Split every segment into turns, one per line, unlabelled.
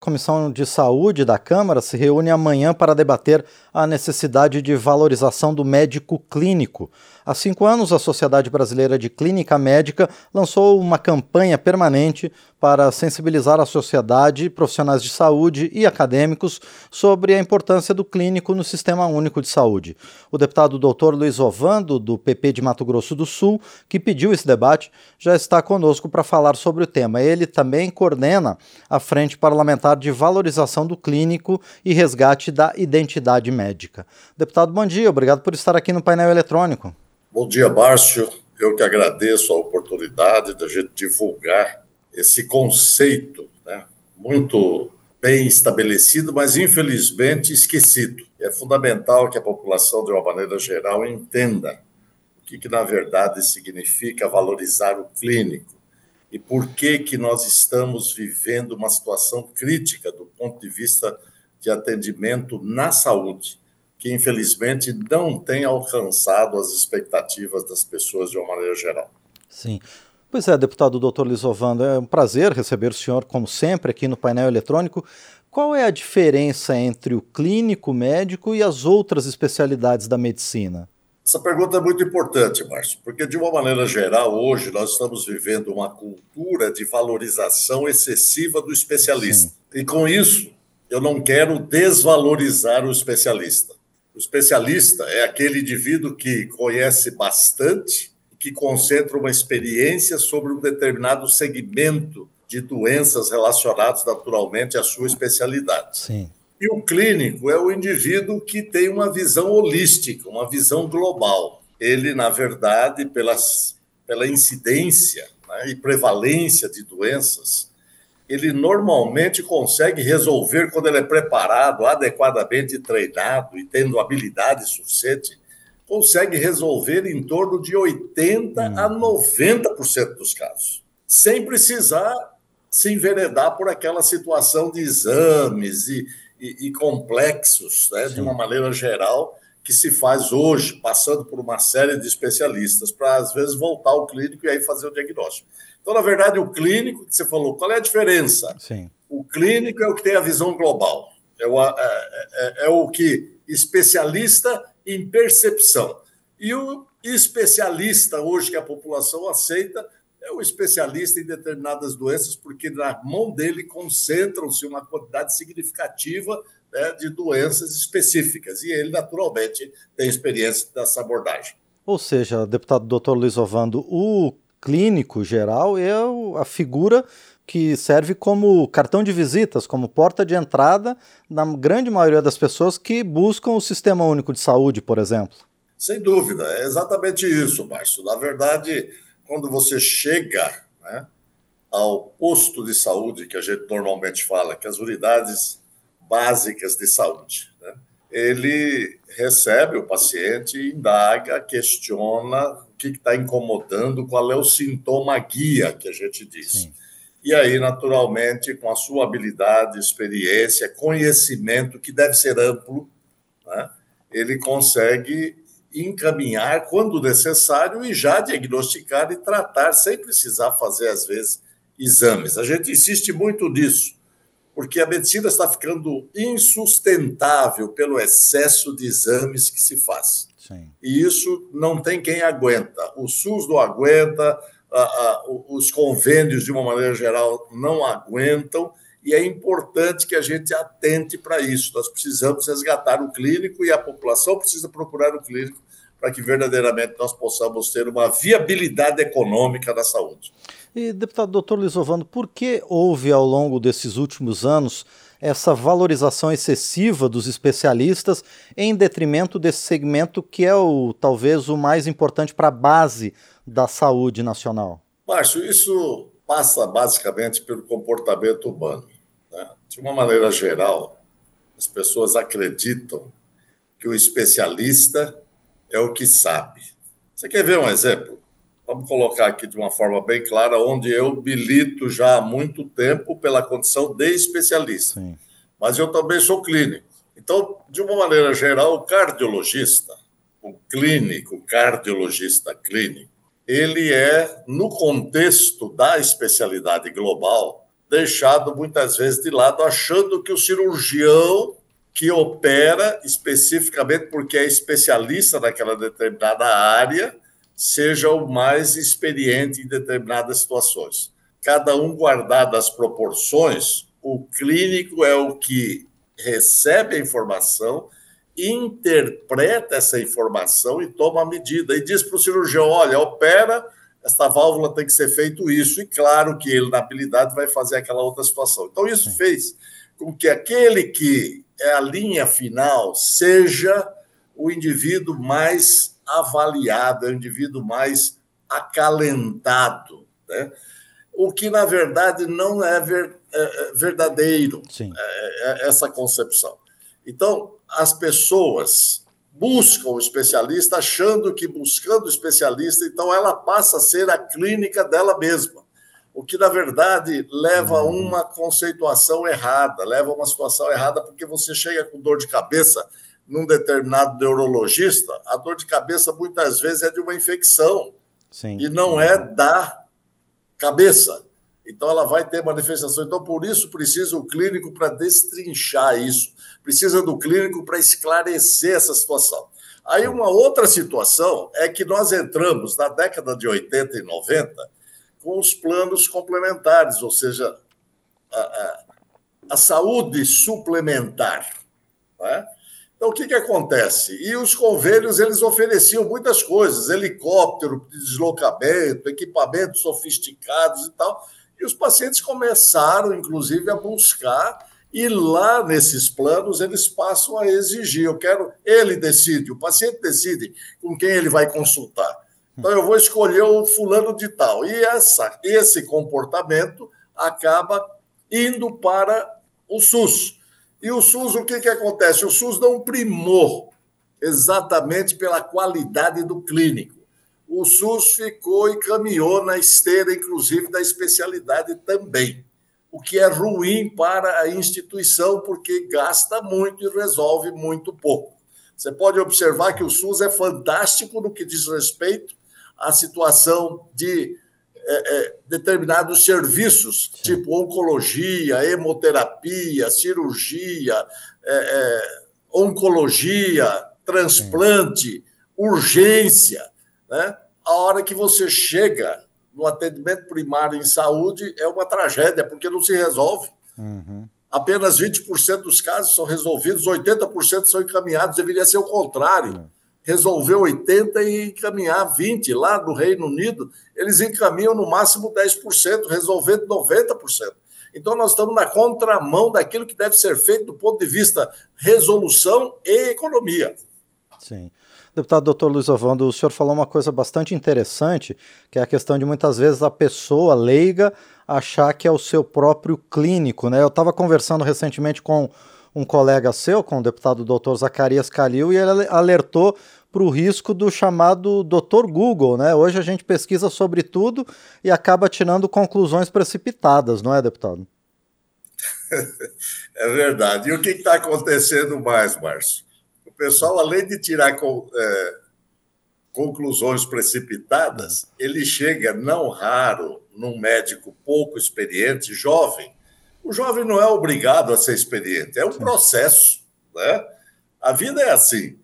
Comissão de Saúde da Câmara se reúne amanhã para debater a necessidade de valorização do médico clínico. Há cinco anos, a Sociedade Brasileira de Clínica Médica lançou uma campanha permanente para sensibilizar a sociedade, profissionais de saúde e acadêmicos sobre a importância do clínico no Sistema Único de Saúde. O deputado Dr. Luiz Ovando, do PP de Mato Grosso do Sul, que pediu esse debate, já está conosco para falar sobre o tema. Ele também coordena a Frente Parlamentar de Valorização do Clínico e Resgate da Identidade Médica. Deputado, bom dia, obrigado por estar aqui no painel eletrônico.
Bom dia, Márcio. Eu que agradeço a oportunidade da gente divulgar esse conceito né, muito bem estabelecido, mas infelizmente esquecido. É fundamental que a população, de uma maneira geral, entenda o que, que na verdade significa valorizar o clínico e por que, que nós estamos vivendo uma situação crítica do ponto de vista de atendimento na saúde que infelizmente não tem alcançado as expectativas das pessoas de uma maneira geral.
Sim. Pois é, deputado doutor Lisovando, é um prazer receber o senhor, como sempre, aqui no painel eletrônico. Qual é a diferença entre o clínico médico e as outras especialidades da medicina?
Essa pergunta é muito importante, Márcio, porque, de uma maneira geral, hoje nós estamos vivendo uma cultura de valorização excessiva do especialista. Sim. E, com isso, eu não quero desvalorizar o especialista. O especialista é aquele indivíduo que conhece bastante, que concentra uma experiência sobre um determinado segmento de doenças relacionadas naturalmente à sua especialidade.
Sim.
E o clínico é o indivíduo que tem uma visão holística, uma visão global. Ele, na verdade, pelas, pela incidência né, e prevalência de doenças, ele normalmente consegue resolver quando ele é preparado, adequadamente treinado e tendo habilidade suficiente, consegue resolver em torno de 80 hum. a 90% dos casos, sem precisar se enveredar por aquela situação de exames e, e, e complexos, né, de uma maneira geral, que se faz hoje, passando por uma série de especialistas, para às vezes voltar ao clínico e aí fazer o diagnóstico. Então, na verdade, o clínico, que você falou, qual é a diferença?
Sim.
O clínico é o que tem a visão global, é o, é, é, é o que especialista em percepção. E o especialista, hoje que a população aceita, é o especialista em determinadas doenças, porque na mão dele concentram-se uma quantidade significativa né, de doenças específicas. E ele, naturalmente, tem experiência dessa abordagem.
Ou seja, deputado doutor Luiz Ovando, o clínico geral é a figura que serve como cartão de visitas, como porta de entrada na grande maioria das pessoas que buscam o Sistema Único de Saúde, por exemplo.
Sem dúvida, é exatamente isso, Márcio. Na verdade, quando você chega né, ao posto de saúde, que a gente normalmente fala, que as unidades básicas de saúde, né, ele recebe o paciente, indaga, questiona o que está incomodando, qual é o sintoma guia que a gente diz. Sim. E aí, naturalmente, com a sua habilidade, experiência, conhecimento, que deve ser amplo, né, ele consegue encaminhar quando necessário e já diagnosticar e tratar sem precisar fazer, às vezes, exames. A gente insiste muito nisso porque a medicina está ficando insustentável pelo excesso de exames que se faz.
Sim.
E isso não tem quem aguenta. O SUS não aguenta, os convênios, de uma maneira geral, não aguentam, e é importante que a gente atente para isso. Nós precisamos resgatar o clínico e a população precisa procurar o clínico para que verdadeiramente nós possamos ter uma viabilidade econômica da saúde.
E, deputado doutor Lisovando, por que houve ao longo desses últimos anos essa valorização excessiva dos especialistas em detrimento desse segmento que é o talvez o mais importante para a base da saúde nacional?
Márcio, isso passa basicamente pelo comportamento humano. Né? De uma maneira geral, as pessoas acreditam que o especialista é o que sabe. Você quer ver um exemplo? Vamos colocar aqui de uma forma bem clara, onde eu milito já há muito tempo pela condição de especialista.
Sim.
Mas eu também sou clínico. Então, de uma maneira geral, o cardiologista, o clínico, o cardiologista clínico, ele é, no contexto da especialidade global, deixado muitas vezes de lado, achando que o cirurgião que opera especificamente porque é especialista naquela determinada área seja o mais experiente em determinadas situações. Cada um guardado as proporções, o clínico é o que recebe a informação, interpreta essa informação e toma a medida e diz para o cirurgião: olha, opera esta válvula tem que ser feito isso, e claro que ele, na habilidade, vai fazer aquela outra situação. Então, isso fez com que aquele que é a linha final seja o indivíduo mais avaliado, é o indivíduo mais acalentado, né? o que, na verdade, não é, ver, é, é verdadeiro, é, é, essa concepção. Então, as pessoas buscam o especialista, achando que buscando o especialista, então ela passa a ser a clínica dela mesma. O que, na verdade, leva a uhum. uma conceituação errada, leva a uma situação errada, porque você chega com dor de cabeça num determinado neurologista, a dor de cabeça muitas vezes é de uma infecção Sim. e não é da cabeça. Então, ela vai ter manifestação. Então, por isso, precisa o clínico para destrinchar isso, precisa do clínico para esclarecer essa situação. Aí, uma outra situação é que nós entramos na década de 80 e 90 com os planos complementares, ou seja, a, a, a saúde suplementar. Né? Então, o que, que acontece? E os convênios, eles ofereciam muitas coisas, helicóptero de deslocamento, equipamentos sofisticados e tal, e os pacientes começaram, inclusive, a buscar, e lá nesses planos eles passam a exigir. Eu quero, ele decide, o paciente decide com quem ele vai consultar. Então, eu vou escolher o fulano de tal. E essa, esse comportamento acaba indo para o SUS. E o SUS, o que, que acontece? O SUS dá um primor exatamente pela qualidade do clínico o SUS ficou e caminhou na esteira, inclusive, da especialidade também, o que é ruim para a instituição, porque gasta muito e resolve muito pouco. Você pode observar que o SUS é fantástico no que diz respeito à situação de é, é, determinados serviços, tipo oncologia, hemoterapia, cirurgia, é, é oncologia, transplante, urgência né? A hora que você chega no atendimento primário em saúde é uma tragédia, porque não se resolve. Uhum. Apenas 20% dos casos são resolvidos, 80% são encaminhados, deveria ser o contrário. Uhum. Resolver 80% e encaminhar 20%. Lá no Reino Unido, eles encaminham no máximo 10%, resolvendo 90%. Então, nós estamos na contramão daquilo que deve ser feito do ponto de vista resolução e economia.
Sim. Deputado doutor Luiz Ovando, o senhor falou uma coisa bastante interessante, que é a questão de muitas vezes a pessoa leiga achar que é o seu próprio clínico. Né? Eu estava conversando recentemente com um colega seu, com o deputado doutor Zacarias Calil, e ele alertou para o risco do chamado doutor Google. Né? Hoje a gente pesquisa sobre tudo e acaba tirando conclusões precipitadas, não é, deputado?
É verdade. E o que está acontecendo mais, Márcio? pessoal, além de tirar é, conclusões precipitadas, ele chega, não raro, num médico pouco experiente, jovem. O jovem não é obrigado a ser experiente, é um processo. Né? A vida é assim.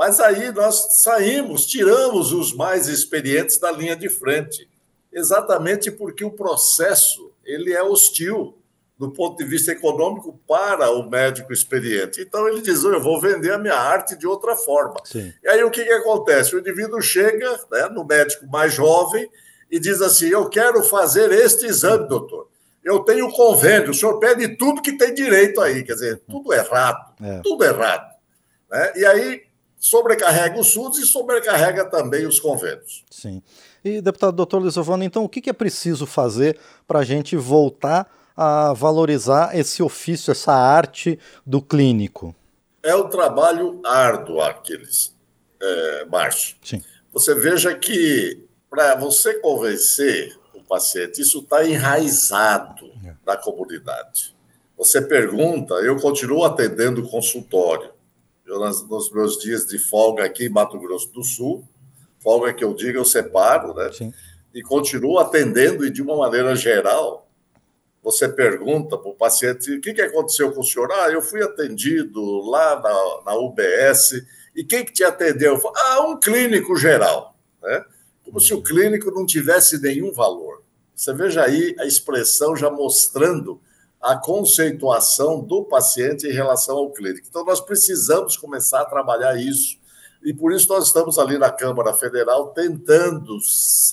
Mas aí nós saímos, tiramos os mais experientes da linha de frente, exatamente porque o processo ele é hostil do ponto de vista econômico para o médico experiente. Então ele diz: eu vou vender a minha arte de outra forma. Sim. E aí o que, que acontece? O indivíduo chega né, no médico mais jovem e diz assim: eu quero fazer este exame, doutor. Eu tenho convênio, o senhor pede tudo que tem direito aí, quer dizer, tudo errado, é. tudo errado. Né? E aí sobrecarrega o SUS e sobrecarrega também os convênios.
Sim. E, deputado doutor Lisovano, então o que, que é preciso fazer para a gente voltar a valorizar esse ofício, essa arte do clínico?
É um trabalho árduo, aqueles, é, Márcio. Sim. Você veja que para você convencer o paciente, isso está enraizado é. na comunidade. Você pergunta, eu continuo atendendo o consultório. Eu, nos meus dias de folga aqui em Mato Grosso do Sul, folga que eu digo, eu separo, né? Sim. E continuo atendendo e de uma maneira geral, você pergunta para o paciente o que, que aconteceu com o senhor. Ah, eu fui atendido lá na, na UBS. E quem que te atendeu? Falo, ah, um clínico geral. Né? Como se o clínico não tivesse nenhum valor. Você veja aí a expressão já mostrando a conceituação do paciente em relação ao clínico. Então, nós precisamos começar a trabalhar isso. E por isso nós estamos ali na Câmara Federal tentando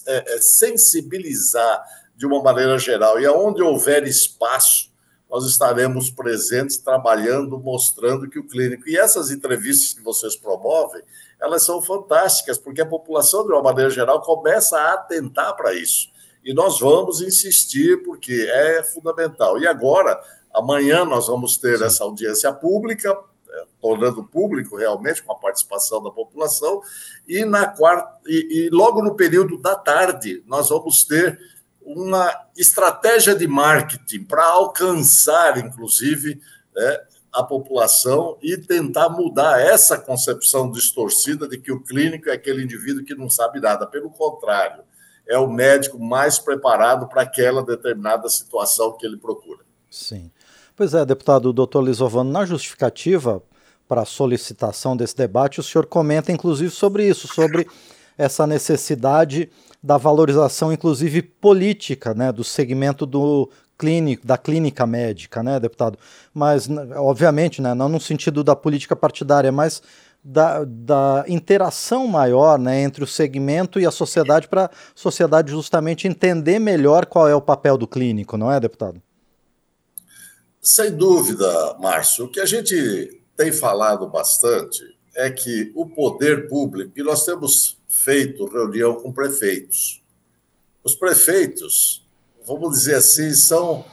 é, é sensibilizar de uma maneira geral. E aonde houver espaço, nós estaremos presentes, trabalhando, mostrando que o clínico. E essas entrevistas que vocês promovem, elas são fantásticas, porque a população, de uma maneira geral, começa a atentar para isso. E nós vamos insistir, porque é fundamental. E agora, amanhã, nós vamos ter essa audiência pública, é, tornando público realmente com a participação da população, e na quarta, e, e logo no período da tarde, nós vamos ter uma estratégia de marketing para alcançar, inclusive, né, a população e tentar mudar essa concepção distorcida de que o clínico é aquele indivíduo que não sabe nada. Pelo contrário, é o médico mais preparado para aquela determinada situação que ele procura.
Sim. Pois é, deputado doutor Lisovano, na justificativa para a solicitação desse debate, o senhor comenta inclusive sobre isso, sobre essa necessidade da valorização, inclusive política, né, do segmento do clínico, da clínica médica, né, deputado? Mas, obviamente, né, não no sentido da política partidária, mas da, da interação maior né, entre o segmento e a sociedade, para a sociedade justamente entender melhor qual é o papel do clínico, não é, deputado?
Sem dúvida, Márcio. O que a gente tem falado bastante é que o poder público, e nós temos feito reunião com prefeitos. Os prefeitos, vamos dizer assim, são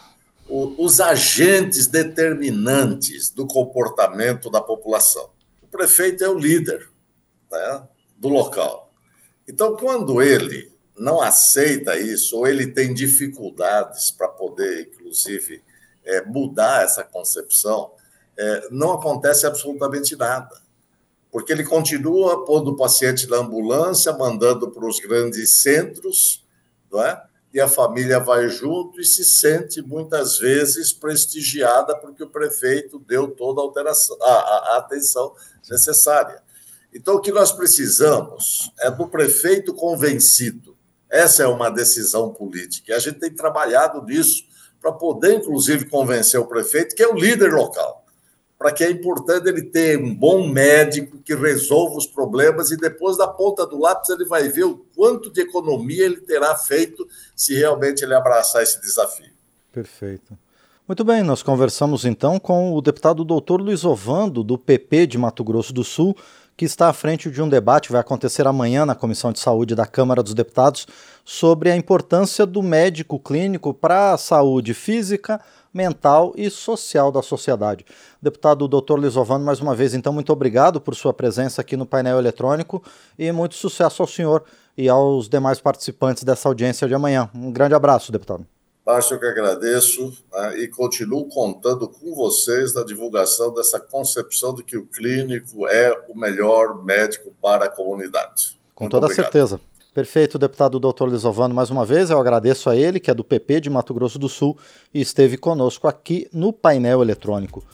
os agentes determinantes do comportamento da população. Prefeito é o líder né, do local. Então, quando ele não aceita isso, ou ele tem dificuldades para poder, inclusive, é, mudar essa concepção, é, não acontece absolutamente nada porque ele continua pondo o paciente na ambulância, mandando para os grandes centros, não é? E a família vai junto e se sente muitas vezes prestigiada porque o prefeito deu toda a, alteração, a, a, atenção necessária. Então, o que nós precisamos é do prefeito convencido. Essa é uma decisão política. E a gente tem trabalhado nisso para poder, inclusive, convencer o prefeito, que é o líder local para que é importante ele ter um bom médico que resolva os problemas e depois da ponta do lápis ele vai ver o quanto de economia ele terá feito se realmente ele abraçar esse desafio.
Perfeito. Muito bem, nós conversamos então com o deputado doutor Luiz Ovando, do PP de Mato Grosso do Sul, que está à frente de um debate vai acontecer amanhã na Comissão de Saúde da Câmara dos Deputados sobre a importância do médico clínico para a saúde física, mental e social da sociedade. Deputado Dr. Lisovano, mais uma vez, então, muito obrigado por sua presença aqui no painel eletrônico e muito sucesso ao senhor e aos demais participantes dessa audiência de amanhã. Um grande abraço, deputado.
Acho que agradeço né, e continuo contando com vocês na divulgação dessa concepção de que o clínico é o melhor médico para a comunidade.
Com Muito toda obrigado. certeza. Perfeito, deputado doutor Lisovano, mais uma vez eu agradeço a ele, que é do PP de Mato Grosso do Sul, e esteve conosco aqui no painel eletrônico.